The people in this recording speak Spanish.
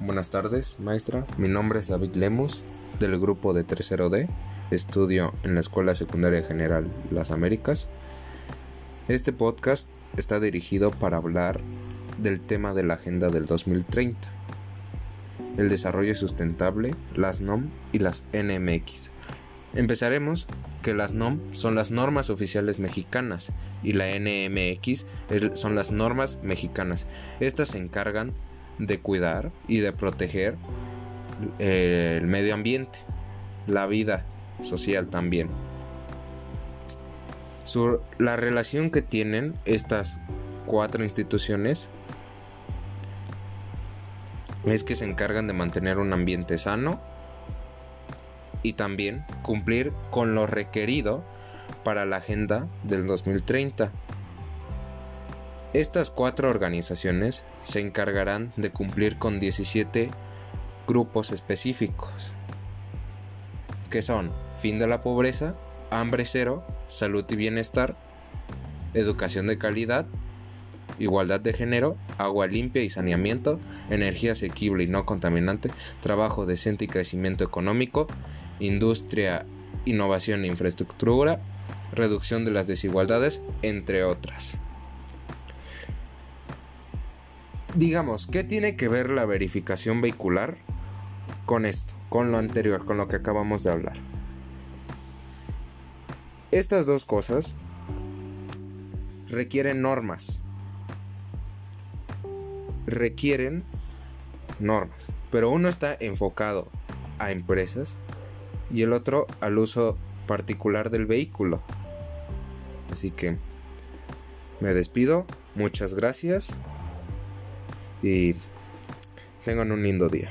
Buenas tardes, maestra. Mi nombre es David Lemus, del grupo de 30D. Estudio en la Escuela Secundaria General Las Américas. Este podcast está dirigido para hablar del tema de la Agenda del 2030, el desarrollo sustentable, las NOM y las NMX. Empezaremos que las NOM son las normas oficiales mexicanas y la NMX son las normas mexicanas. Estas se encargan de cuidar y de proteger eh, el medio ambiente, la vida social también. la relación que tienen estas cuatro instituciones es que se encargan de mantener un ambiente sano y también cumplir con lo requerido para la Agenda del 2030. Estas cuatro organizaciones se encargarán de cumplir con 17 grupos específicos, que son fin de la pobreza, hambre cero, salud y bienestar, educación de calidad, igualdad de género, agua limpia y saneamiento, energía asequible y no contaminante, trabajo decente y crecimiento económico, industria, innovación e infraestructura, reducción de las desigualdades, entre otras. Digamos, ¿qué tiene que ver la verificación vehicular con esto, con lo anterior, con lo que acabamos de hablar? Estas dos cosas requieren normas. Requieren normas. Pero uno está enfocado a empresas y el otro al uso particular del vehículo. Así que me despido, muchas gracias y tengan un lindo día.